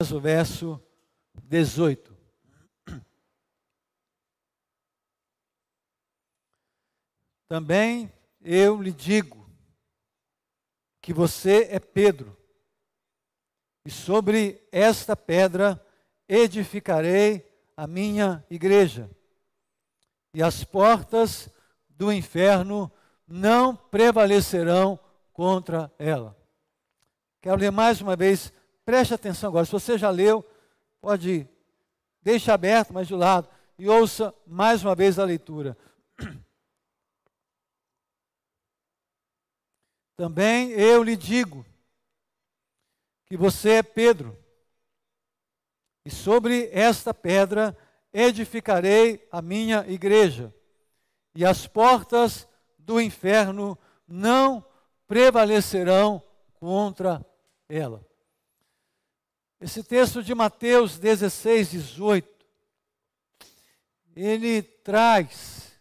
o verso 18. Também eu lhe digo que você é Pedro, e sobre esta pedra edificarei a minha igreja, e as portas do inferno não prevalecerão contra ela. Quero ler mais uma vez, preste atenção agora. Se você já leu, pode ir. Deixe aberto, mas de lado, e ouça mais uma vez a leitura. Também eu lhe digo que você é Pedro, e sobre esta pedra edificarei a minha igreja, e as portas do inferno não prevalecerão contra ela. Esse texto de Mateus 16, 18, ele traz,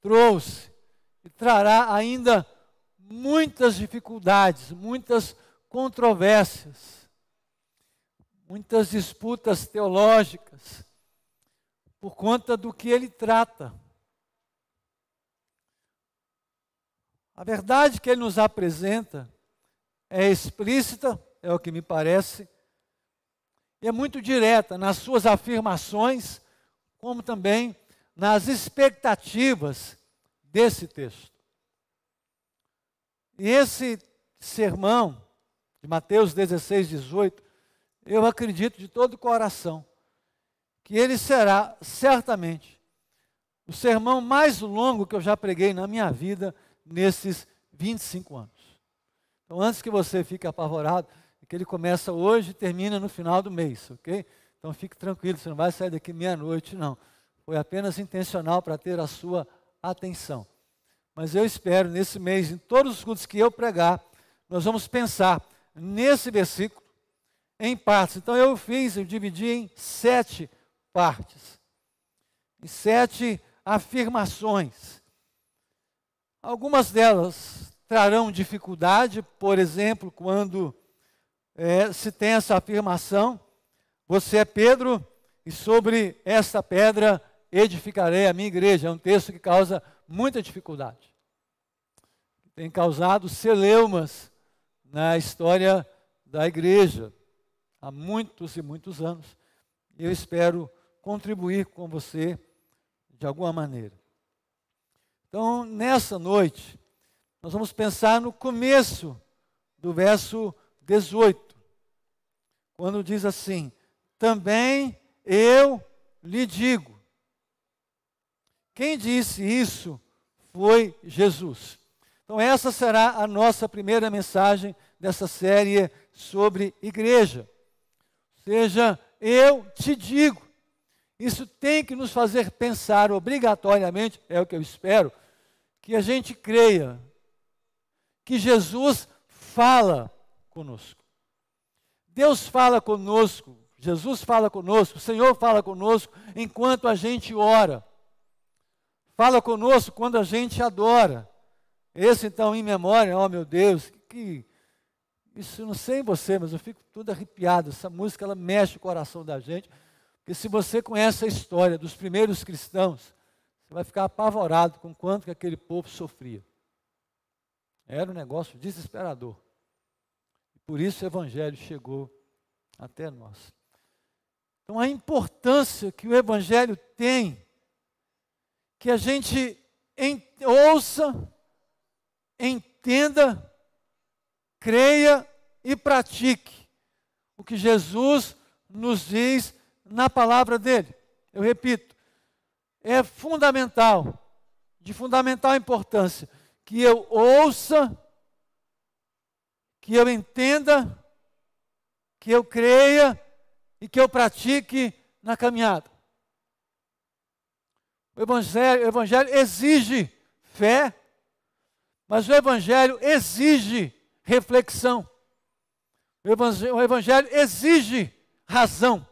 trouxe e trará ainda muitas dificuldades, muitas controvérsias, muitas disputas teológicas, por conta do que ele trata. A verdade que ele nos apresenta é explícita, é o que me parece, é muito direta nas suas afirmações, como também nas expectativas desse texto. E esse sermão, de Mateus 16, 18, eu acredito de todo o coração que ele será certamente o sermão mais longo que eu já preguei na minha vida nesses 25 anos. Então, antes que você fique apavorado, ele começa hoje e termina no final do mês, ok? Então fique tranquilo, você não vai sair daqui meia-noite, não. Foi apenas intencional para ter a sua atenção. Mas eu espero, nesse mês, em todos os cultos que eu pregar, nós vamos pensar nesse versículo em partes. Então eu fiz, eu dividi em sete partes, em sete afirmações. Algumas delas trarão dificuldade, por exemplo, quando é, se tem essa afirmação: Você é Pedro, e sobre esta pedra edificarei a minha igreja. É um texto que causa muita dificuldade. Tem causado celeumas na história da igreja há muitos e muitos anos. Eu espero contribuir com você de alguma maneira. Então, nessa noite, nós vamos pensar no começo do verso 18, quando diz assim: Também eu lhe digo. Quem disse isso foi Jesus. Então, essa será a nossa primeira mensagem dessa série sobre igreja. Seja, eu te digo. Isso tem que nos fazer pensar obrigatoriamente, é o que eu espero, que a gente creia que Jesus fala conosco. Deus fala conosco, Jesus fala conosco, o Senhor fala conosco enquanto a gente ora fala conosco quando a gente adora. Esse então, em memória, oh meu Deus, que, isso não sei em você, mas eu fico tudo arrepiado. Essa música ela mexe o coração da gente, porque se você conhece a história dos primeiros cristãos, você vai ficar apavorado com quanto que aquele povo sofria. Era um negócio desesperador. Por isso o evangelho chegou até nós. Então a importância que o evangelho tem que a gente ouça, entenda, creia e pratique o que Jesus nos diz na palavra dele. Eu repito, é fundamental, de fundamental importância, que eu ouça, que eu entenda, que eu creia e que eu pratique na caminhada. O evangelho, o evangelho exige fé, mas o evangelho exige reflexão. O evangelho, o evangelho exige razão,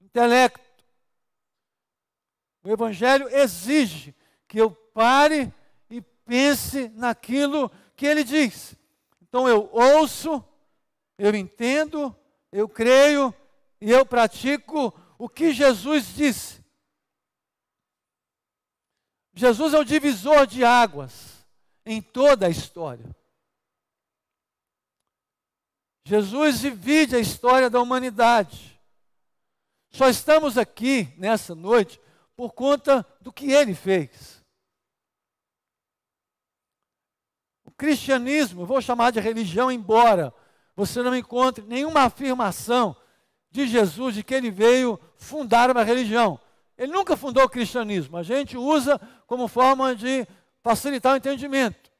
intelecto. O evangelho exige que eu pare e pense naquilo que ele diz. Então eu ouço, eu entendo, eu creio e eu pratico o que Jesus disse. Jesus é o divisor de águas em toda a história. Jesus divide a história da humanidade. Só estamos aqui nessa noite por conta do que ele fez. O cristianismo, vou chamar de religião, embora você não encontre nenhuma afirmação de Jesus de que ele veio fundar uma religião. Ele nunca fundou o cristianismo. A gente usa como forma de facilitar o entendimento.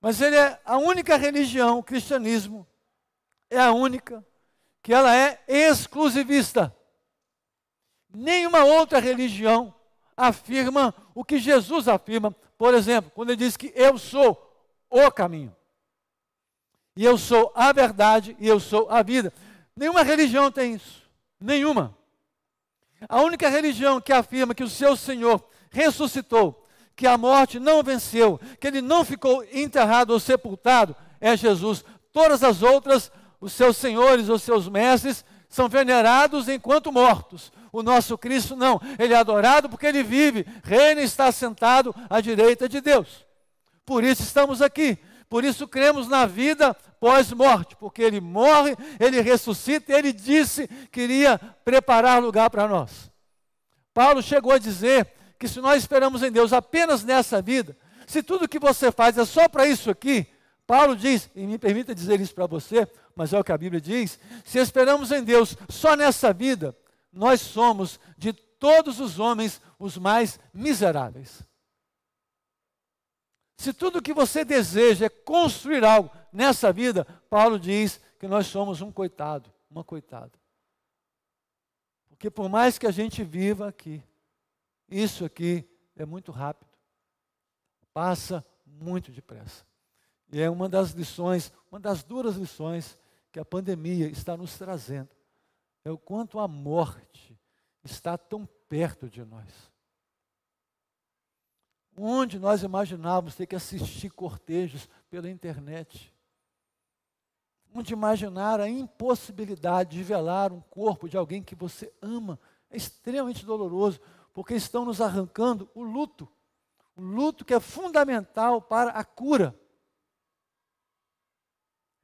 Mas ele é a única religião, o cristianismo é a única que ela é exclusivista. Nenhuma outra religião afirma o que Jesus afirma. Por exemplo, quando ele diz que eu sou o caminho. E eu sou a verdade e eu sou a vida. Nenhuma religião tem isso. Nenhuma. A única religião que afirma que o seu Senhor ressuscitou, que a morte não venceu, que ele não ficou enterrado ou sepultado, é Jesus. Todas as outras, os seus senhores, os seus mestres, são venerados enquanto mortos. O nosso Cristo não, ele é adorado porque ele vive, reina e está sentado à direita de Deus. Por isso estamos aqui, por isso cremos na vida pós-morte, porque ele morre, ele ressuscita, ele disse que iria preparar lugar para nós. Paulo chegou a dizer que se nós esperamos em Deus apenas nessa vida, se tudo que você faz é só para isso aqui, Paulo diz, e me permita dizer isso para você, mas é o que a Bíblia diz: se esperamos em Deus só nessa vida, nós somos de todos os homens os mais miseráveis. Se tudo que você deseja é construir algo nessa vida, Paulo diz que nós somos um coitado, uma coitada. Porque por mais que a gente viva aqui, isso aqui é muito rápido. Passa muito depressa. E é uma das lições, uma das duras lições que a pandemia está nos trazendo. É o quanto a morte está tão perto de nós. Onde nós imaginávamos ter que assistir cortejos pela internet. Onde imaginar a impossibilidade de velar um corpo de alguém que você ama. É extremamente doloroso, porque estão nos arrancando o luto. O luto que é fundamental para a cura.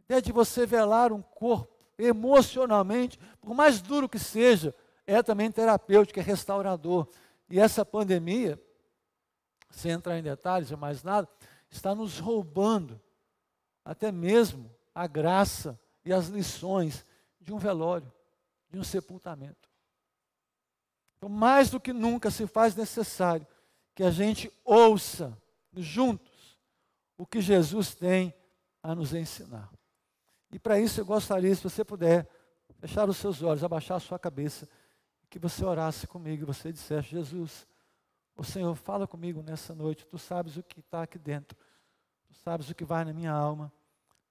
A ideia de você velar um corpo emocionalmente, por mais duro que seja, é também terapêutico, é restaurador. E essa pandemia sem entrar em detalhes e mais nada, está nos roubando até mesmo a graça e as lições de um velório, de um sepultamento. Então, mais do que nunca se faz necessário que a gente ouça juntos o que Jesus tem a nos ensinar. E para isso eu gostaria, se você puder, fechar os seus olhos, abaixar a sua cabeça, que você orasse comigo e você dissesse: Jesus, o Senhor fala comigo nessa noite. Tu sabes o que está aqui dentro. Tu sabes o que vai na minha alma.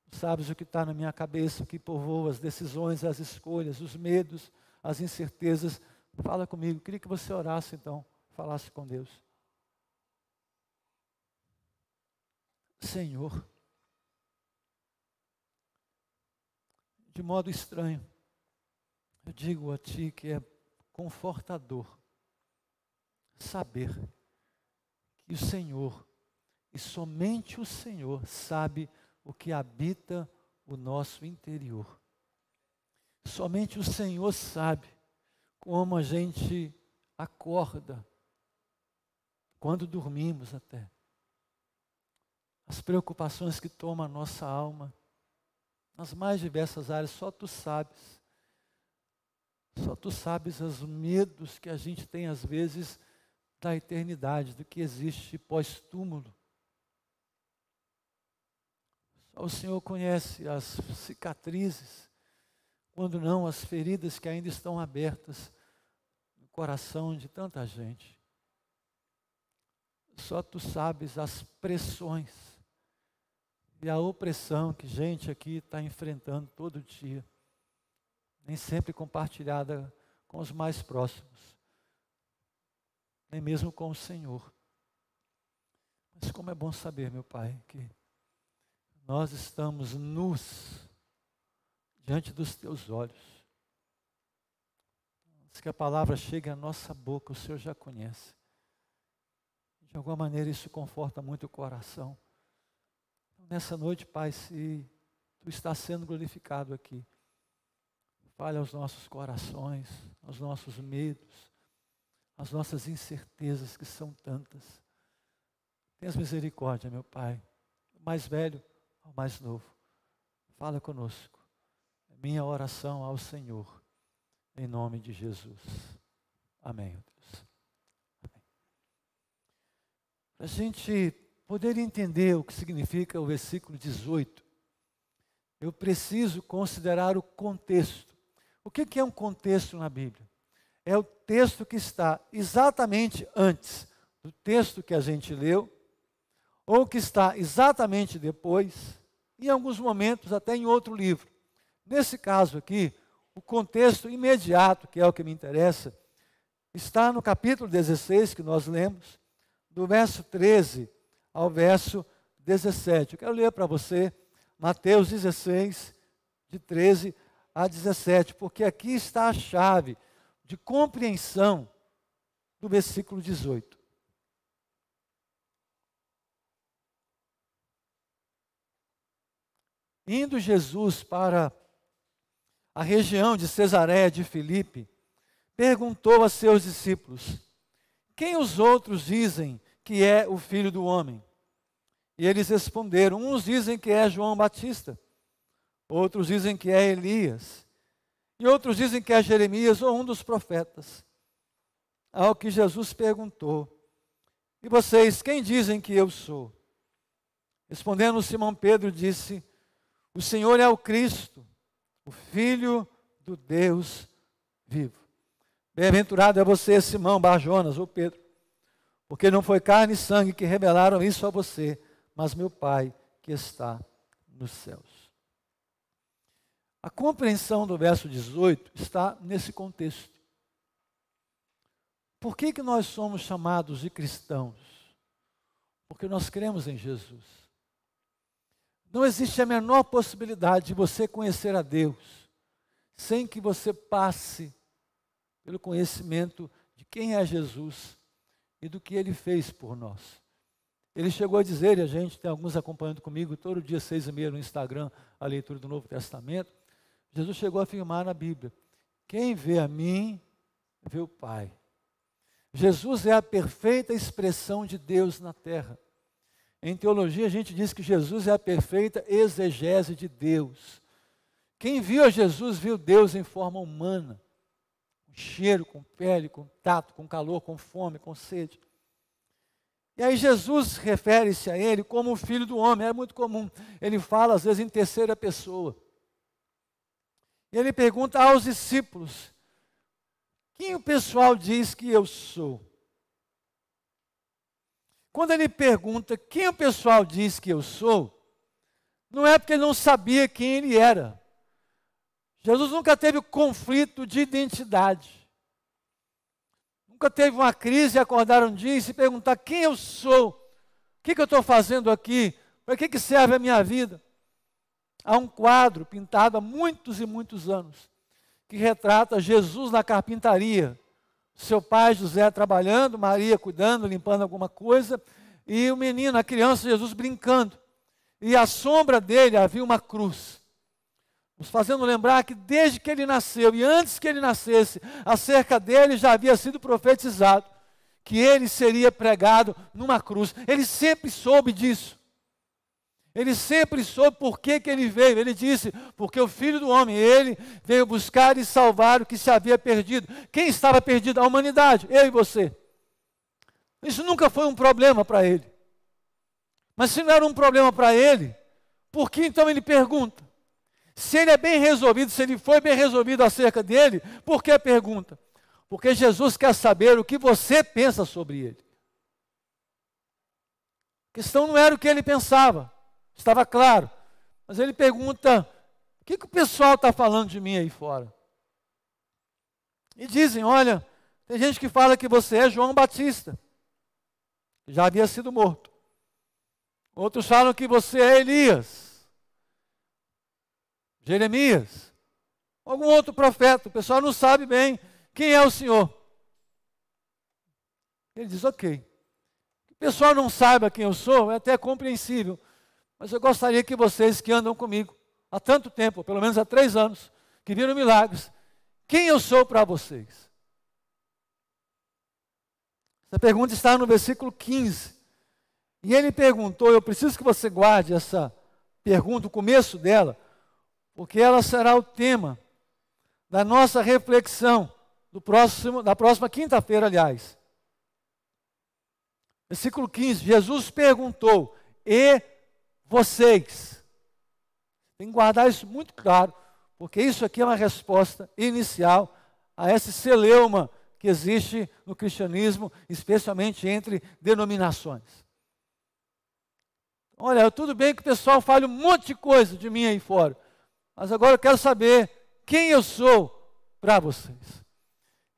Tu sabes o que está na minha cabeça, o que povoa as decisões, as escolhas, os medos, as incertezas. Fala comigo. Queria que você orasse então, falasse com Deus. Senhor, de modo estranho, eu digo a Ti que é confortador saber que o Senhor, e somente o Senhor, sabe o que habita o nosso interior. Somente o Senhor sabe como a gente acorda, quando dormimos até. As preocupações que tomam a nossa alma, nas mais diversas áreas, só tu sabes. Só tu sabes os medos que a gente tem às vezes da eternidade, do que existe pós-túmulo. Só o Senhor conhece as cicatrizes, quando não as feridas que ainda estão abertas no coração de tanta gente. Só tu sabes as pressões e a opressão que gente aqui está enfrentando todo dia, nem sempre compartilhada com os mais próximos nem mesmo com o Senhor. Mas como é bom saber, meu Pai, que nós estamos nus diante dos teus olhos. Antes que a palavra chegue à nossa boca, o Senhor já conhece. De alguma maneira isso conforta muito o coração. Então, nessa noite, Pai, se Tu está sendo glorificado aqui, fale aos nossos corações, aos nossos medos, às nossas incertezas que são tantas. Tenha misericórdia, meu Pai, mais velho ao mais novo. Fala conosco. É minha oração ao Senhor, em nome de Jesus. Amém, Deus. Amém. Para a gente poder entender o que significa o versículo 18, eu preciso considerar o contexto. O que é um contexto na Bíblia? É o texto que está exatamente antes do texto que a gente leu, ou que está exatamente depois, em alguns momentos até em outro livro. Nesse caso aqui, o contexto imediato, que é o que me interessa, está no capítulo 16 que nós lemos, do verso 13 ao verso 17. Eu quero ler para você Mateus 16, de 13 a 17, porque aqui está a chave de compreensão do versículo 18. Indo Jesus para a região de Cesareia de Filipe, perguntou a seus discípulos: Quem os outros dizem que é o filho do homem? E eles responderam: Uns dizem que é João Batista, outros dizem que é Elias, e outros dizem que é Jeremias ou um dos profetas. Ao que Jesus perguntou: E vocês, quem dizem que eu sou? Respondendo Simão Pedro, disse: o Senhor é o Cristo, o Filho do Deus vivo. Bem-aventurado é você, Simão Barjonas, ou Pedro, porque não foi carne e sangue que revelaram isso a você, mas meu Pai que está nos céus. A compreensão do verso 18 está nesse contexto. Por que, que nós somos chamados de cristãos? Porque nós cremos em Jesus. Não existe a menor possibilidade de você conhecer a Deus sem que você passe pelo conhecimento de quem é Jesus e do que ele fez por nós. Ele chegou a dizer, e a gente tem alguns acompanhando comigo, todo dia seis e meia no Instagram, a leitura do Novo Testamento. Jesus chegou a afirmar na Bíblia: quem vê a mim, vê o Pai. Jesus é a perfeita expressão de Deus na terra. Em teologia, a gente diz que Jesus é a perfeita exegese de Deus. Quem viu a Jesus viu Deus em forma humana, com cheiro, com pele, com tato, com calor, com fome, com sede. E aí Jesus refere-se a ele como o filho do homem, é muito comum. Ele fala às vezes em terceira pessoa. Ele pergunta aos discípulos: Quem o pessoal diz que eu sou? Quando ele pergunta quem o pessoal diz que eu sou, não é porque ele não sabia quem ele era. Jesus nunca teve conflito de identidade. Nunca teve uma crise acordar um dia e se perguntar quem eu sou, o que, que eu estou fazendo aqui, para que, que serve a minha vida. Há um quadro pintado há muitos e muitos anos que retrata Jesus na carpintaria, seu pai José trabalhando, Maria cuidando, limpando alguma coisa, e o menino, a criança Jesus brincando. E à sombra dele havia uma cruz. Nos fazendo lembrar que desde que ele nasceu e antes que ele nascesse, acerca dele já havia sido profetizado que ele seria pregado numa cruz. Ele sempre soube disso. Ele sempre soube por que, que ele veio. Ele disse: porque o filho do homem, ele veio buscar e salvar o que se havia perdido. Quem estava perdido? A humanidade, eu e você. Isso nunca foi um problema para ele. Mas se não era um problema para ele, por que então ele pergunta? Se ele é bem resolvido, se ele foi bem resolvido acerca dele, por que pergunta? Porque Jesus quer saber o que você pensa sobre ele. A questão não era o que ele pensava. Estava claro. Mas ele pergunta: o que, que o pessoal está falando de mim aí fora? E dizem: olha, tem gente que fala que você é João Batista, que já havia sido morto. Outros falam que você é Elias, Jeremias, algum outro profeta. O pessoal não sabe bem quem é o Senhor? Ele diz: Ok. Que o pessoal não saiba quem eu sou é até compreensível, mas eu gostaria que vocês que andam comigo há tanto tempo, pelo menos há três anos, que viram milagres, quem eu sou para vocês? Essa pergunta está no versículo 15. E ele perguntou, eu preciso que você guarde essa pergunta, o começo dela, porque ela será o tema da nossa reflexão do próximo, da próxima quinta-feira, aliás. Versículo 15: Jesus perguntou: E vocês? Tem que guardar isso muito claro, porque isso aqui é uma resposta inicial a esse celeuma que existe no cristianismo, especialmente entre denominações. Olha, tudo bem que o pessoal fale um monte de coisa de mim aí fora, mas agora eu quero saber quem eu sou para vocês.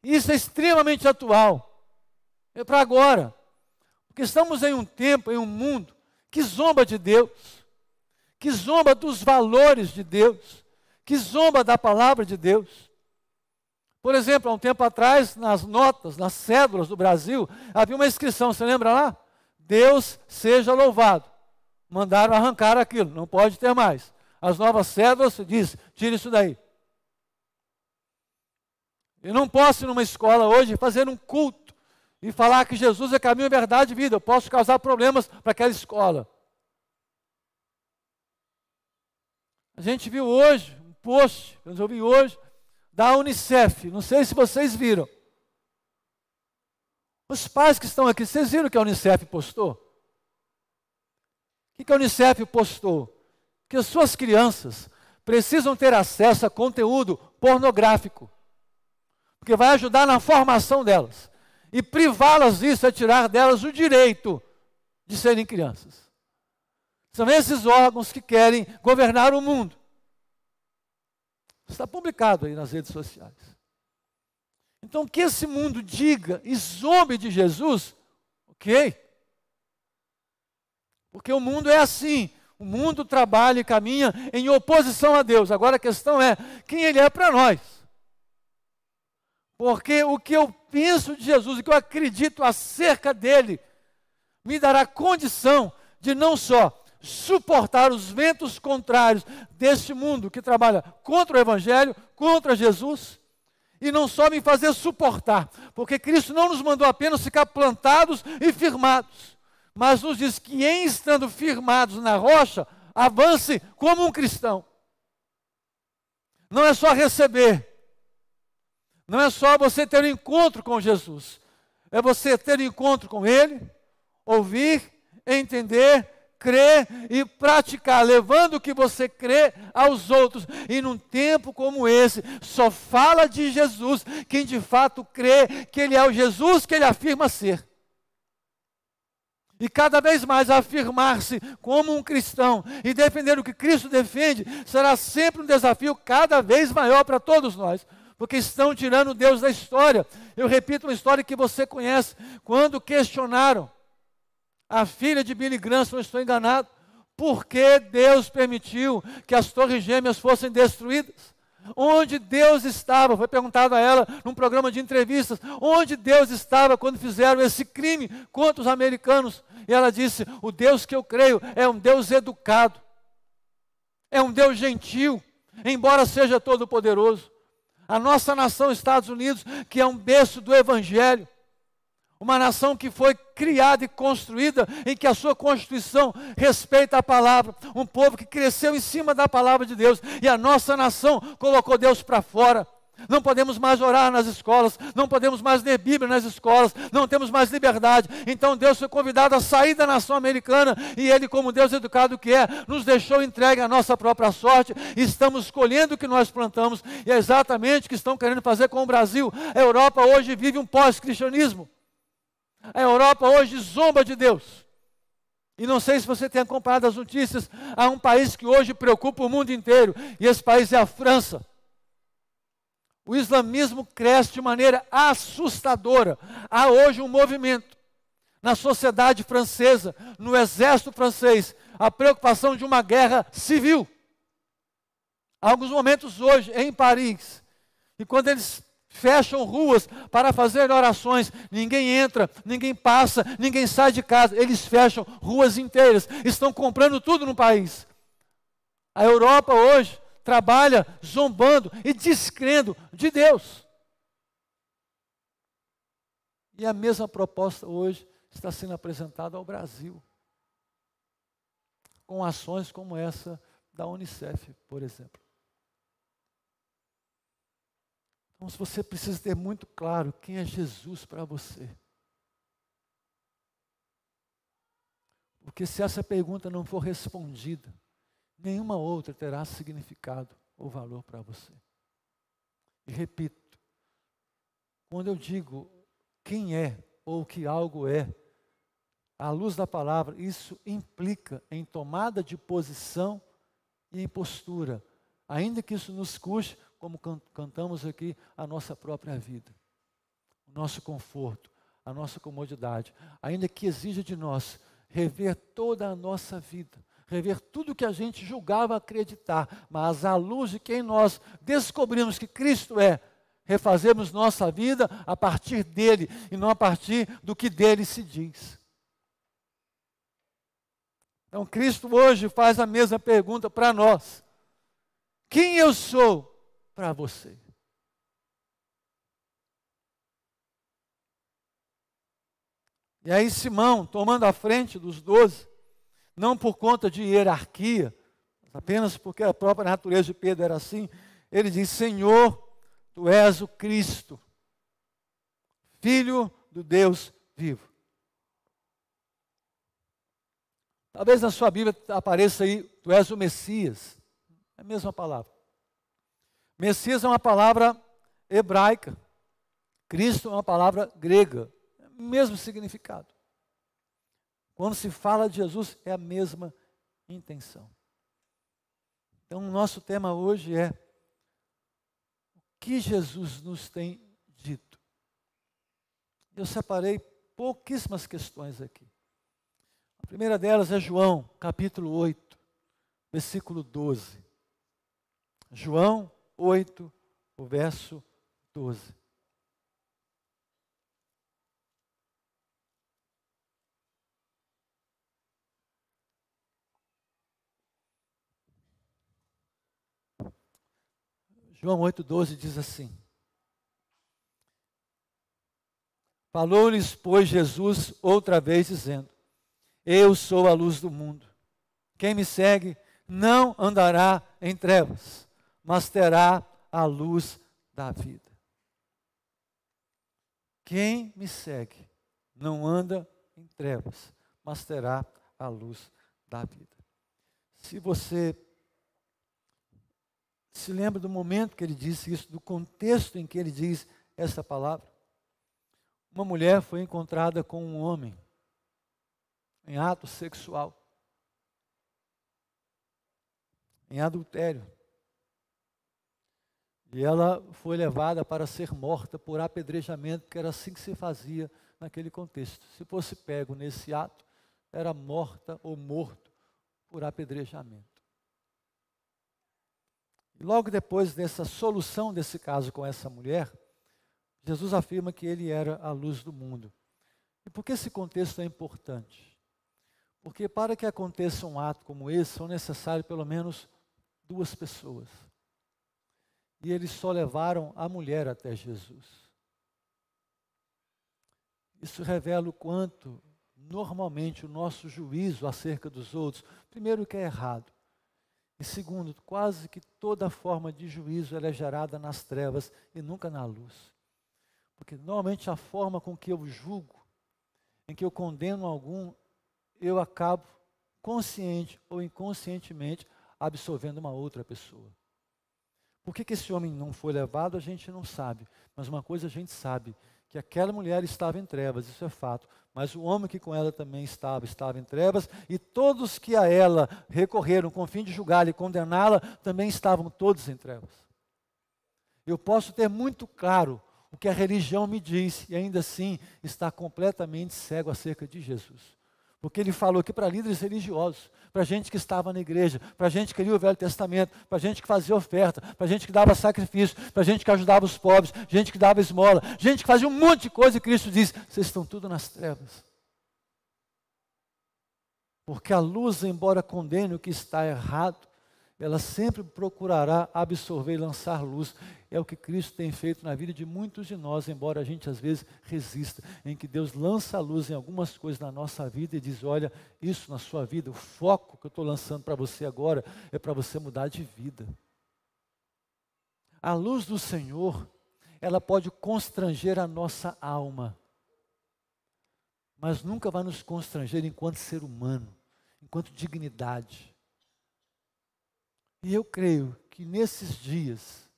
Isso é extremamente atual, é para agora, porque estamos em um tempo, em um mundo que zomba de Deus, que zomba dos valores de Deus, que zomba da palavra de Deus. Por exemplo, há um tempo atrás, nas notas, nas cédulas do Brasil, havia uma inscrição, você lembra lá? Deus seja louvado. Mandaram arrancar aquilo, não pode ter mais. As novas cédulas diz, tira isso daí. Eu não posso ir numa escola hoje fazer um culto e falar que Jesus é caminho, verdade e vida. Eu posso causar problemas para aquela escola. A gente viu hoje um post, eu ouvi hoje, da Unicef. Não sei se vocês viram. Os pais que estão aqui, vocês viram que a Unicef postou? O que a Unicef postou? Que as suas crianças precisam ter acesso a conteúdo pornográfico, porque vai ajudar na formação delas. E privá-las disso é tirar delas o direito de serem crianças. São esses órgãos que querem governar o mundo. Está publicado aí nas redes sociais. Então, que esse mundo diga e zombe de Jesus, ok? Porque o mundo é assim. O mundo trabalha e caminha em oposição a Deus. Agora a questão é quem Ele é para nós. Porque o que eu penso de Jesus, o que eu acredito acerca dele, me dará condição de não só suportar os ventos contrários deste mundo que trabalha contra o Evangelho, contra Jesus, e não só me fazer suportar, porque Cristo não nos mandou apenas ficar plantados e firmados, mas nos diz que em estando firmados na rocha, avance como um cristão. Não é só receber, não é só você ter um encontro com Jesus, é você ter um encontro com Ele, ouvir, entender crer e praticar, levando o que você crê aos outros. E num tempo como esse, só fala de Jesus quem de fato crê que Ele é o Jesus que Ele afirma ser. E cada vez mais afirmar-se como um cristão e defender o que Cristo defende será sempre um desafio cada vez maior para todos nós porque estão tirando Deus da história. Eu repito uma história que você conhece. Quando questionaram a filha de Billy Graham, se não estou enganado, por que Deus permitiu que as torres gêmeas fossem destruídas? Onde Deus estava? Foi perguntado a ela num programa de entrevistas: onde Deus estava quando fizeram esse crime contra os americanos? E ela disse: O Deus que eu creio é um Deus educado, é um Deus gentil, embora seja todo-poderoso. A nossa nação, Estados Unidos, que é um berço do Evangelho, uma nação que foi criada e construída em que a sua constituição respeita a palavra. Um povo que cresceu em cima da palavra de Deus. E a nossa nação colocou Deus para fora. Não podemos mais orar nas escolas, não podemos mais ler Bíblia nas escolas, não temos mais liberdade. Então Deus foi convidado a sair da nação americana e Ele, como Deus educado que é, nos deixou entregue à nossa própria sorte. Estamos colhendo o que nós plantamos e é exatamente o que estão querendo fazer com o Brasil. A Europa hoje vive um pós-cristianismo. A Europa hoje zomba de Deus. E não sei se você tem acompanhado as notícias, há um país que hoje preocupa o mundo inteiro, e esse país é a França. O islamismo cresce de maneira assustadora. Há hoje um movimento na sociedade francesa, no exército francês, a preocupação de uma guerra civil. Há alguns momentos hoje em Paris, e quando eles fecham ruas para fazer orações. Ninguém entra, ninguém passa, ninguém sai de casa. Eles fecham ruas inteiras. Estão comprando tudo no país. A Europa hoje trabalha zombando e descrendo de Deus. E a mesma proposta hoje está sendo apresentada ao Brasil. Com ações como essa da Unicef, por exemplo. Então, você precisa ter muito claro quem é Jesus para você. Porque se essa pergunta não for respondida, nenhuma outra terá significado ou valor para você. E repito, quando eu digo quem é ou que algo é, à luz da palavra, isso implica em tomada de posição e em postura, ainda que isso nos custe como cantamos aqui, a nossa própria vida, o nosso conforto, a nossa comodidade, ainda que exija de nós rever toda a nossa vida, rever tudo que a gente julgava acreditar, mas à luz de quem nós descobrimos que Cristo é, refazemos nossa vida a partir dele e não a partir do que dele se diz. Então, Cristo hoje faz a mesma pergunta para nós: Quem eu sou? para você. E aí Simão, tomando a frente dos doze, não por conta de hierarquia, apenas porque a própria natureza de Pedro era assim, ele diz: Senhor, tu és o Cristo, Filho do Deus vivo. Talvez na sua Bíblia apareça aí, tu és o Messias, é a mesma palavra. Messias é uma palavra hebraica. Cristo é uma palavra grega. É o mesmo significado. Quando se fala de Jesus, é a mesma intenção. Então, o nosso tema hoje é o que Jesus nos tem dito. Eu separei pouquíssimas questões aqui. A primeira delas é João, capítulo 8, versículo 12. João 8, o verso 12. João 8,12 diz assim: Falou-lhes, pois, Jesus outra vez, dizendo: Eu sou a luz do mundo. Quem me segue não andará em trevas, mas terá a luz da vida. Quem me segue não anda em trevas, mas terá a luz da vida. Se você se lembra do momento que ele disse isso, do contexto em que ele diz essa palavra, uma mulher foi encontrada com um homem em ato sexual, em adultério. E ela foi levada para ser morta por apedrejamento, porque era assim que se fazia naquele contexto. Se fosse pego nesse ato, era morta ou morto por apedrejamento. Logo depois dessa solução desse caso com essa mulher, Jesus afirma que ele era a luz do mundo. E por que esse contexto é importante? Porque para que aconteça um ato como esse, são necessárias pelo menos duas pessoas e eles só levaram a mulher até Jesus. Isso revela o quanto, normalmente, o nosso juízo acerca dos outros, primeiro, que é errado, e segundo, quase que toda forma de juízo é gerada nas trevas e nunca na luz. Porque normalmente a forma com que eu julgo, em que eu condeno algum, eu acabo consciente ou inconscientemente absolvendo uma outra pessoa. Por que, que esse homem não foi levado, a gente não sabe. Mas uma coisa a gente sabe, que aquela mulher estava em trevas, isso é fato. Mas o homem que com ela também estava, estava em trevas, e todos que a ela recorreram com o fim de julgá-la e condená-la, também estavam todos em trevas. Eu posso ter muito claro o que a religião me diz, e ainda assim estar completamente cego acerca de Jesus. Porque ele falou aqui para líderes religiosos, para gente que estava na igreja, para gente que lia o Velho Testamento, para gente que fazia oferta, para gente que dava sacrifício, para gente que ajudava os pobres, gente que dava esmola, gente que fazia um monte de coisa e Cristo diz: vocês estão tudo nas trevas. Porque a luz, embora condene o que está errado, ela sempre procurará absorver e lançar luz. É o que Cristo tem feito na vida de muitos de nós, embora a gente às vezes resista, em que Deus lança a luz em algumas coisas na nossa vida e diz: Olha, isso na sua vida, o foco que eu estou lançando para você agora é para você mudar de vida. A luz do Senhor, ela pode constranger a nossa alma, mas nunca vai nos constranger enquanto ser humano, enquanto dignidade. E eu creio que nesses dias,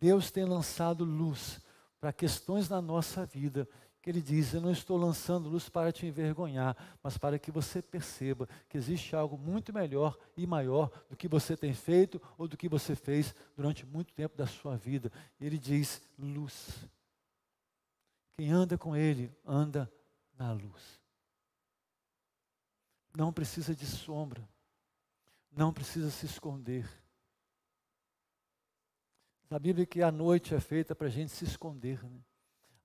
Deus tem lançado luz para questões na nossa vida, que Ele diz: Eu não estou lançando luz para te envergonhar, mas para que você perceba que existe algo muito melhor e maior do que você tem feito ou do que você fez durante muito tempo da sua vida. E Ele diz: luz. Quem anda com Ele, anda na luz. Não precisa de sombra não precisa se esconder. Na Bíblia que a noite é feita para a gente se esconder. Né?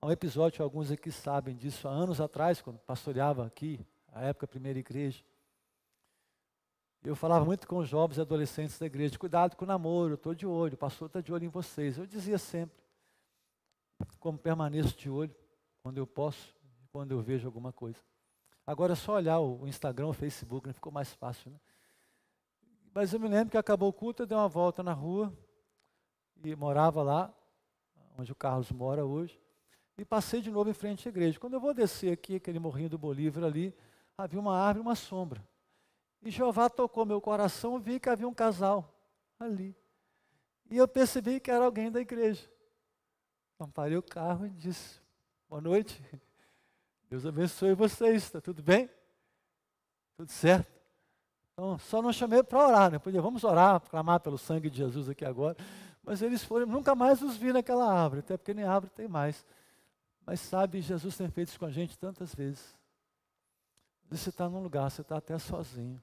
Há um episódio, alguns aqui sabem disso, há anos atrás, quando pastoreava aqui, a época primeira igreja. Eu falava muito com os jovens e adolescentes da igreja, cuidado com o namoro, eu estou de olho, o pastor está de olho em vocês. Eu dizia sempre, como permaneço de olho, quando eu posso, quando eu vejo alguma coisa. Agora é só olhar o Instagram, o Facebook, né? ficou mais fácil, né? Mas eu me lembro que acabou o culto, eu dei uma volta na rua e morava lá, onde o Carlos mora hoje, e passei de novo em frente à igreja. Quando eu vou descer aqui, aquele morrinho do Bolívar ali, havia uma árvore, uma sombra. E Jeová tocou meu coração, vi que havia um casal ali. E eu percebi que era alguém da igreja. Então parei o carro e disse: Boa noite. Deus abençoe vocês, está tudo bem? Tudo certo? Então, só não chamei para orar, né? Podia, vamos orar, clamar pelo sangue de Jesus aqui agora. Mas eles foram, nunca mais os vi naquela árvore, até porque nem árvore tem mais. Mas sabe, Jesus tem feito isso com a gente tantas vezes. Você está num lugar, você está até sozinho.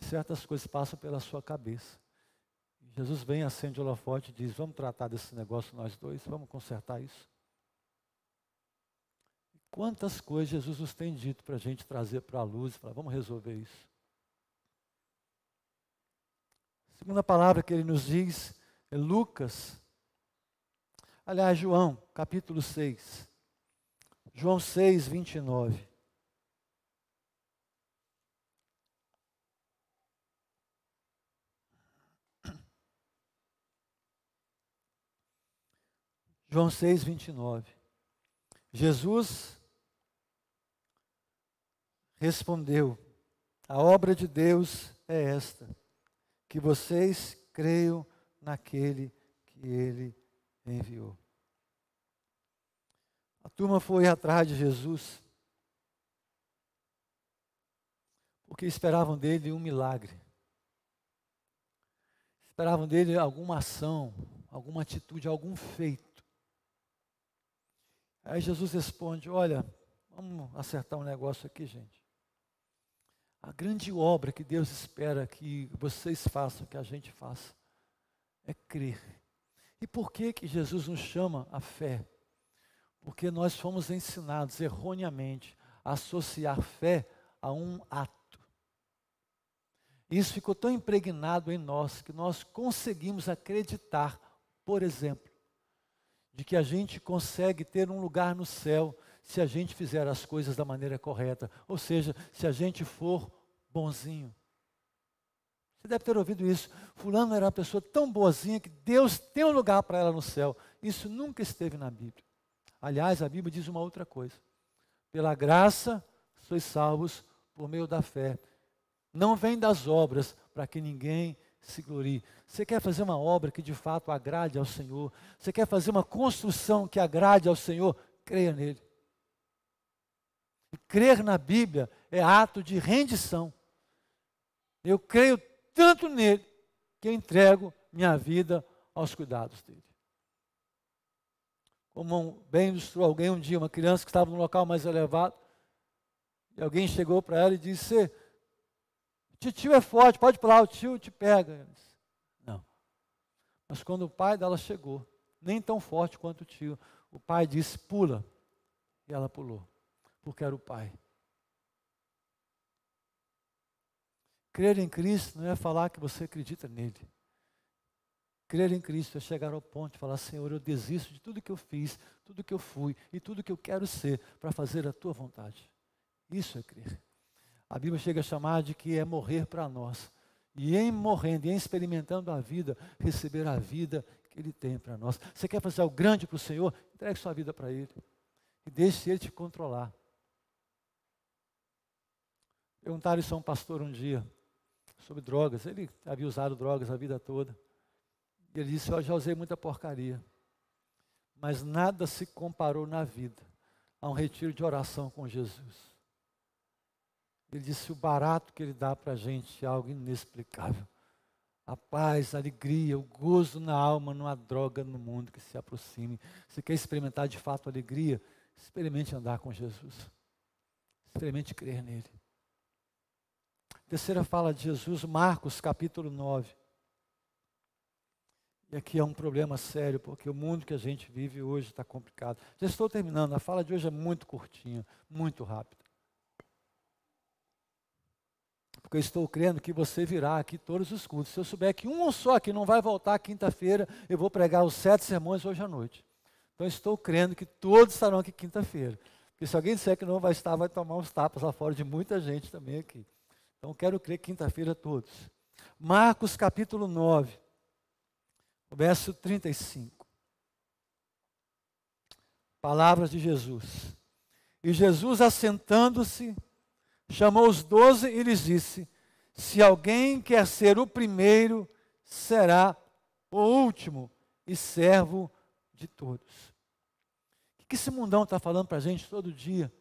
E certas coisas passam pela sua cabeça. Jesus vem, acende o holofote e diz: Vamos tratar desse negócio nós dois, vamos consertar isso. Quantas coisas Jesus nos tem dito para a gente trazer para a luz e falar: Vamos resolver isso. A segunda palavra que ele nos diz é Lucas. Aliás, João, capítulo 6. João 6, 29. João 6, 29. Jesus respondeu: A obra de Deus é esta que vocês creiam naquele que ele enviou. A turma foi atrás de Jesus porque esperavam dele um milagre. Esperavam dele alguma ação, alguma atitude, algum feito. Aí Jesus responde: Olha, vamos acertar um negócio aqui, gente. A grande obra que Deus espera que vocês façam, que a gente faça, é crer. E por que que Jesus nos chama a fé? Porque nós fomos ensinados erroneamente a associar fé a um ato. Isso ficou tão impregnado em nós que nós conseguimos acreditar, por exemplo, de que a gente consegue ter um lugar no céu se a gente fizer as coisas da maneira correta, ou seja, se a gente for bonzinho. Você deve ter ouvido isso. Fulano era uma pessoa tão boazinha que Deus tem um lugar para ela no céu. Isso nunca esteve na Bíblia. Aliás, a Bíblia diz uma outra coisa. Pela graça sois salvos por meio da fé. Não vem das obras para que ninguém se glorie. Você quer fazer uma obra que de fato agrade ao Senhor? Você quer fazer uma construção que agrade ao Senhor? Creia nele. E crer na Bíblia é ato de rendição. Eu creio tanto nele que eu entrego minha vida aos cuidados dele. Como bem ilustrou alguém um dia, uma criança que estava num local mais elevado, E alguém chegou para ela e disse: Tio é forte, pode pular, o tio te pega. Disse, não. Mas quando o pai dela chegou, nem tão forte quanto o tio, o pai disse: Pula. E ela pulou, porque era o pai. Crer em Cristo não é falar que você acredita nele. Crer em Cristo é chegar ao ponto de falar: Senhor, eu desisto de tudo que eu fiz, tudo que eu fui e tudo que eu quero ser para fazer a tua vontade. Isso é crer. A Bíblia chega a chamar de que é morrer para nós. E em morrendo, e em experimentando a vida, receber a vida que Ele tem para nós. Você quer fazer algo grande para o Senhor? Entregue sua vida para Ele. E deixe Ele te controlar. Perguntaram isso a um pastor um dia sobre drogas. Ele havia usado drogas a vida toda. E ele disse: Eu já usei muita porcaria. Mas nada se comparou na vida a um retiro de oração com Jesus. Ele disse: o barato que ele dá para a gente é algo inexplicável. A paz, a alegria, o gozo na alma, não há droga no mundo que se aproxime. Se quer experimentar de fato alegria, experimente andar com Jesus. Experimente crer nele. Terceira fala de Jesus, Marcos capítulo 9. E aqui é um problema sério, porque o mundo que a gente vive hoje está complicado. Já estou terminando, a fala de hoje é muito curtinha, muito rápida. Porque eu estou crendo que você virá aqui todos os cultos. Se eu souber que um só aqui não vai voltar quinta-feira, eu vou pregar os sete sermões hoje à noite. Então estou crendo que todos estarão aqui quinta-feira. Porque se alguém disser que não vai estar, vai tomar uns tapas lá fora de muita gente também aqui. Então quero crer quinta-feira todos. Marcos capítulo 9, verso 35. Palavras de Jesus. E Jesus assentando-se, chamou os doze e lhes disse: Se alguém quer ser o primeiro, será o último e servo de todos. O que esse mundão está falando para a gente todo dia?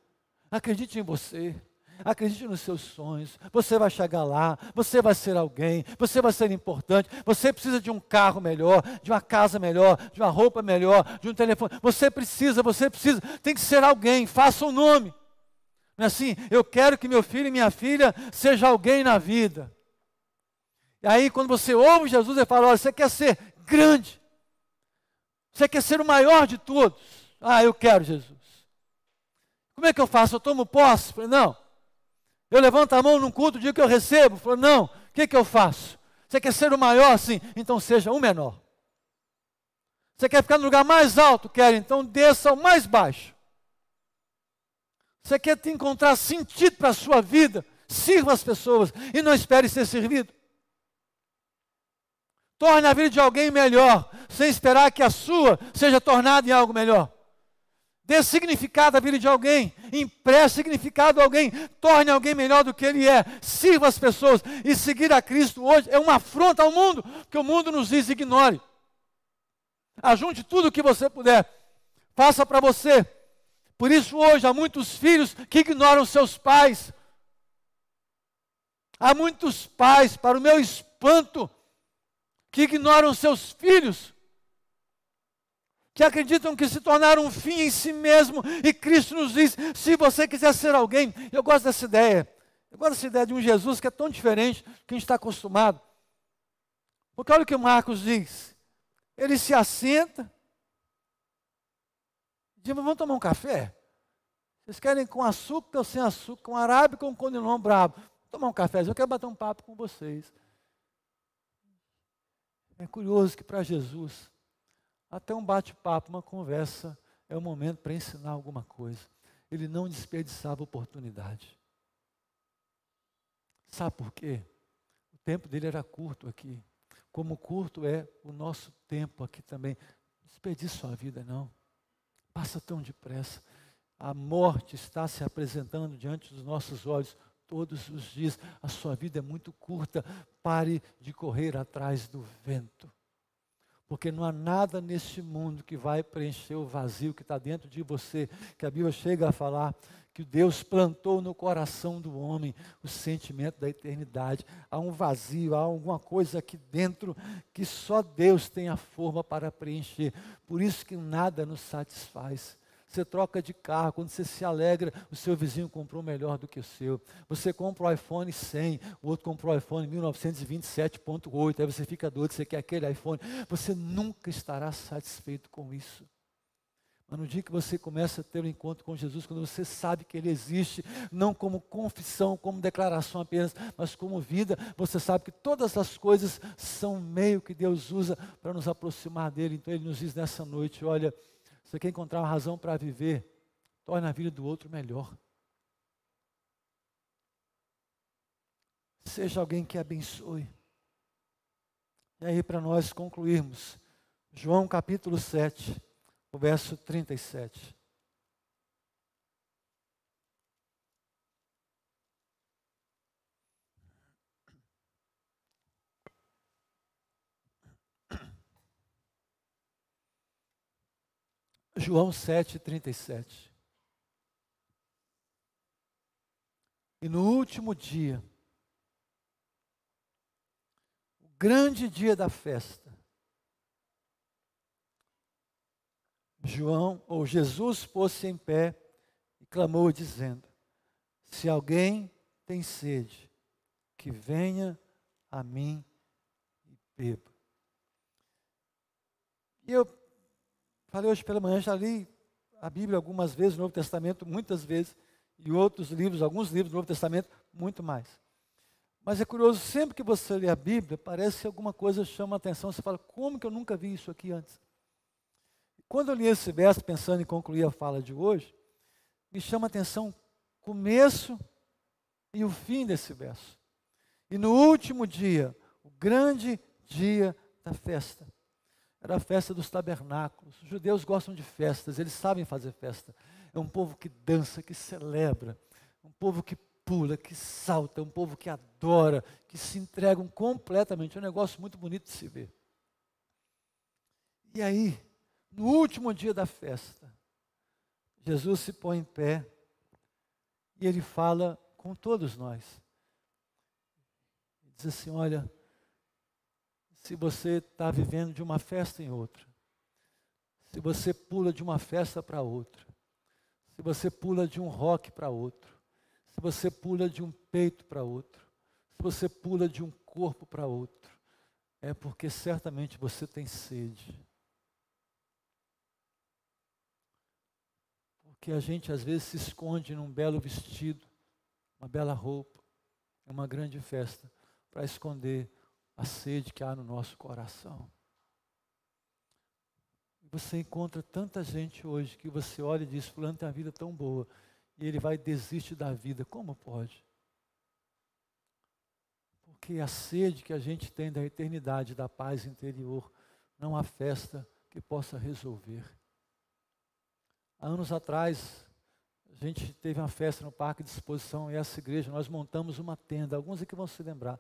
Acredite em você. Acredite nos seus sonhos. Você vai chegar lá, você vai ser alguém, você vai ser importante. Você precisa de um carro melhor, de uma casa melhor, de uma roupa melhor, de um telefone. Você precisa, você precisa. Tem que ser alguém. Faça um nome. Não é assim? Eu quero que meu filho e minha filha seja alguém na vida. E aí, quando você ouve Jesus, ele fala: olha, você quer ser grande. Você quer ser o maior de todos. Ah, eu quero Jesus. Como é que eu faço? Eu tomo posse? Não. Eu levanto a mão num culto, dia que eu recebo. Falei, não. O que, que eu faço? Você quer ser o maior? Sim. Então seja o menor. Você quer ficar no lugar mais alto? Quer. Então desça ao mais baixo. Você quer te encontrar sentido para a sua vida? Sirva as pessoas e não espere ser servido. Torne a vida de alguém melhor, sem esperar que a sua seja tornada em algo melhor. Dê significado à vida de alguém, empreste significado a alguém, torne alguém melhor do que ele é, sirva as pessoas. E seguir a Cristo hoje é uma afronta ao mundo, porque o mundo nos diz ignore. Ajunte tudo o que você puder, faça para você, por isso, hoje, há muitos filhos que ignoram seus pais. Há muitos pais, para o meu espanto, que ignoram seus filhos, que acreditam que se tornaram um fim em si mesmo, e Cristo nos diz: se você quiser ser alguém, eu gosto dessa ideia, eu gosto dessa ideia de um Jesus que é tão diferente do que a gente está acostumado. Porque olha o que Marcos diz: ele se assenta, Diz, vamos tomar um café? Vocês querem com açúcar ou sem açúcar, com arábica ou com conilon brabo? Tomar um café, eu quero bater um papo com vocês. É curioso que para Jesus, até um bate-papo, uma conversa, é o momento para ensinar alguma coisa. Ele não desperdiçava oportunidade. Sabe por quê? O tempo dele era curto aqui. Como curto é o nosso tempo aqui também. Desperdice sua vida, não. Passa tão depressa. A morte está se apresentando diante dos nossos olhos todos os dias. A sua vida é muito curta. Pare de correr atrás do vento. Porque não há nada neste mundo que vai preencher o vazio que está dentro de você, que a Bíblia chega a falar que Deus plantou no coração do homem o sentimento da eternidade. Há um vazio, há alguma coisa aqui dentro que só Deus tem a forma para preencher. Por isso que nada nos satisfaz. Você troca de carro, quando você se alegra, o seu vizinho comprou melhor do que o seu. Você compra o iPhone 100, o outro comprou o iPhone 1927.8, aí você fica doido, você quer aquele iPhone. Você nunca estará satisfeito com isso. Mas no dia que você começa a ter um encontro com Jesus, quando você sabe que Ele existe, não como confissão, como declaração apenas, mas como vida, você sabe que todas as coisas são meio que Deus usa para nos aproximar dEle. Então Ele nos diz nessa noite: olha, você quer encontrar uma razão para viver, torne a vida do outro melhor. Seja alguém que abençoe. E aí, para nós concluirmos, João capítulo 7 o verso 37. João 7, 37. E no último dia, o grande dia da festa, João ou Jesus pôs-se em pé e clamou dizendo: Se alguém tem sede, que venha a mim e beba. E eu falei hoje pela manhã, já li a Bíblia algumas vezes, o Novo Testamento muitas vezes, e outros livros, alguns livros do Novo Testamento, muito mais. Mas é curioso, sempre que você lê a Bíblia, parece que alguma coisa chama a atenção, você fala, como que eu nunca vi isso aqui antes? Quando eu li esse verso, pensando em concluir a fala de hoje, me chama a atenção o começo e o fim desse verso. E no último dia, o grande dia da festa, era a festa dos tabernáculos. Os judeus gostam de festas, eles sabem fazer festa. É um povo que dança, que celebra, um povo que pula, que salta, um povo que adora, que se entregam completamente. É um negócio muito bonito de se ver. E aí, no último dia da festa, Jesus se põe em pé e ele fala com todos nós. Diz assim: Olha, se você está vivendo de uma festa em outra, se você pula de uma festa para outra, se você pula de um rock para outro, se você pula de um peito para outro, se você pula de um corpo para outro, é porque certamente você tem sede. que a gente às vezes se esconde num belo vestido, uma bela roupa, é uma grande festa, para esconder a sede que há no nosso coração. Você encontra tanta gente hoje que você olha e diz: Fulano tem a vida tão boa, e ele vai desistir da vida. Como pode? Porque a sede que a gente tem da eternidade, da paz interior, não há festa que possa resolver. Há anos atrás, a gente teve uma festa no Parque de Exposição e essa igreja, nós montamos uma tenda, alguns aqui vão se lembrar.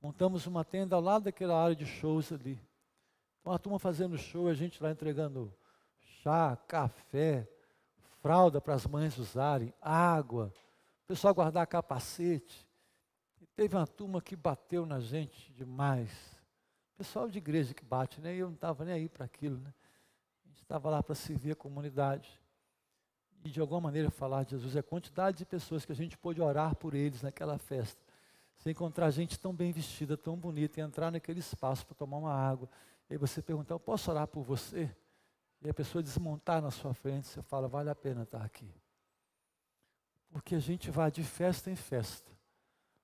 Montamos uma tenda ao lado daquela área de shows ali. Então a turma fazendo show, a gente lá entregando chá, café, fralda para as mães usarem, água, o pessoal guardar capacete. E teve uma turma que bateu na gente demais. Pessoal de igreja que bate, né? Eu não estava nem aí para aquilo, né? estava lá para servir a comunidade e de alguma maneira falar de Jesus. É a quantidade de pessoas que a gente pôde orar por eles naquela festa. Você encontrar gente tão bem vestida, tão bonita, e entrar naquele espaço para tomar uma água. E você perguntar, eu posso orar por você? E a pessoa desmontar na sua frente, você fala, vale a pena estar aqui. Porque a gente vai de festa em festa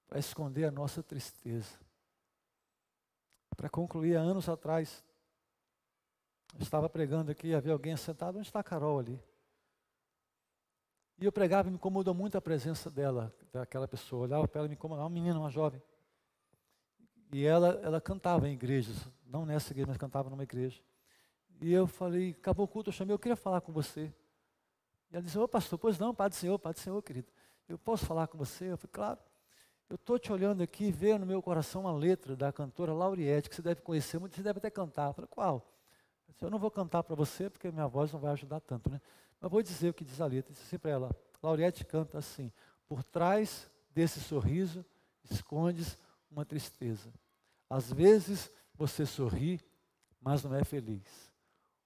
para esconder a nossa tristeza. Para concluir, há anos atrás, estava pregando aqui, havia alguém sentado, onde está a Carol ali? E eu pregava e me incomodou muito a presença dela, daquela pessoa. Eu olhava para ela e me incomodava, uma menina, uma jovem. E ela, ela cantava em igrejas, não nessa igreja, mas cantava numa igreja. E eu falei, acabou o culto, eu chamei, eu queria falar com você. E ela disse, ô pastor, pois não, do Senhor, do Senhor, querido. Eu posso falar com você? Eu falei, claro. Eu estou te olhando aqui e veio no meu coração uma letra da cantora Lauriette, que você deve conhecer muito, você deve até cantar. Eu falei, qual? Eu não vou cantar para você porque minha voz não vai ajudar tanto, né? Mas vou dizer o que diz a letra. Disse assim para ela: Laurete canta assim: Por trás desse sorriso escondes uma tristeza. Às vezes você sorri, mas não é feliz.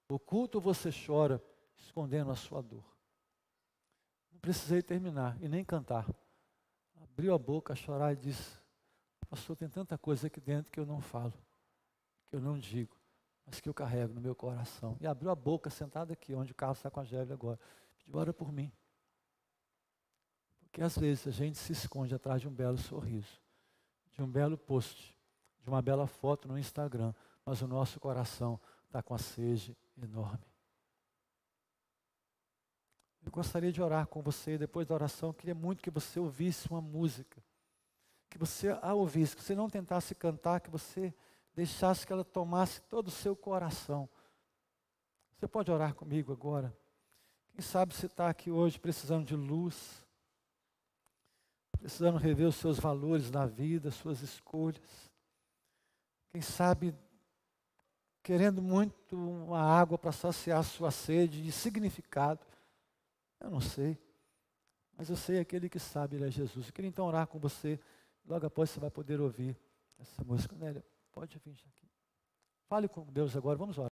Oculto você chora, escondendo a sua dor. Não precisei terminar e nem cantar. Abriu a boca a chorar e disse: Pastor, tem tanta coisa aqui dentro que eu não falo, que eu não digo, mas que eu carrego no meu coração. E abriu a boca, sentado aqui, onde o Carlos está com a Gélia agora. Pediu, ora por mim. Porque às vezes a gente se esconde atrás de um belo sorriso, de um belo post, de uma bela foto no Instagram, mas o nosso coração está com a sede enorme. Eu gostaria de orar com você, depois da oração, queria muito que você ouvisse uma música. Que você a ouvisse, que você não tentasse cantar, que você deixasse que ela tomasse todo o seu coração. Você pode orar comigo agora? Quem sabe você está aqui hoje precisando de luz, precisando rever os seus valores na vida, suas escolhas. Quem sabe querendo muito uma água para saciar sua sede de significado. Eu não sei. Mas eu sei aquele que sabe, ele é Jesus. Eu queria então orar com você. Logo após você vai poder ouvir essa música. Nélia, pode vir aqui. Fale com Deus agora, vamos orar.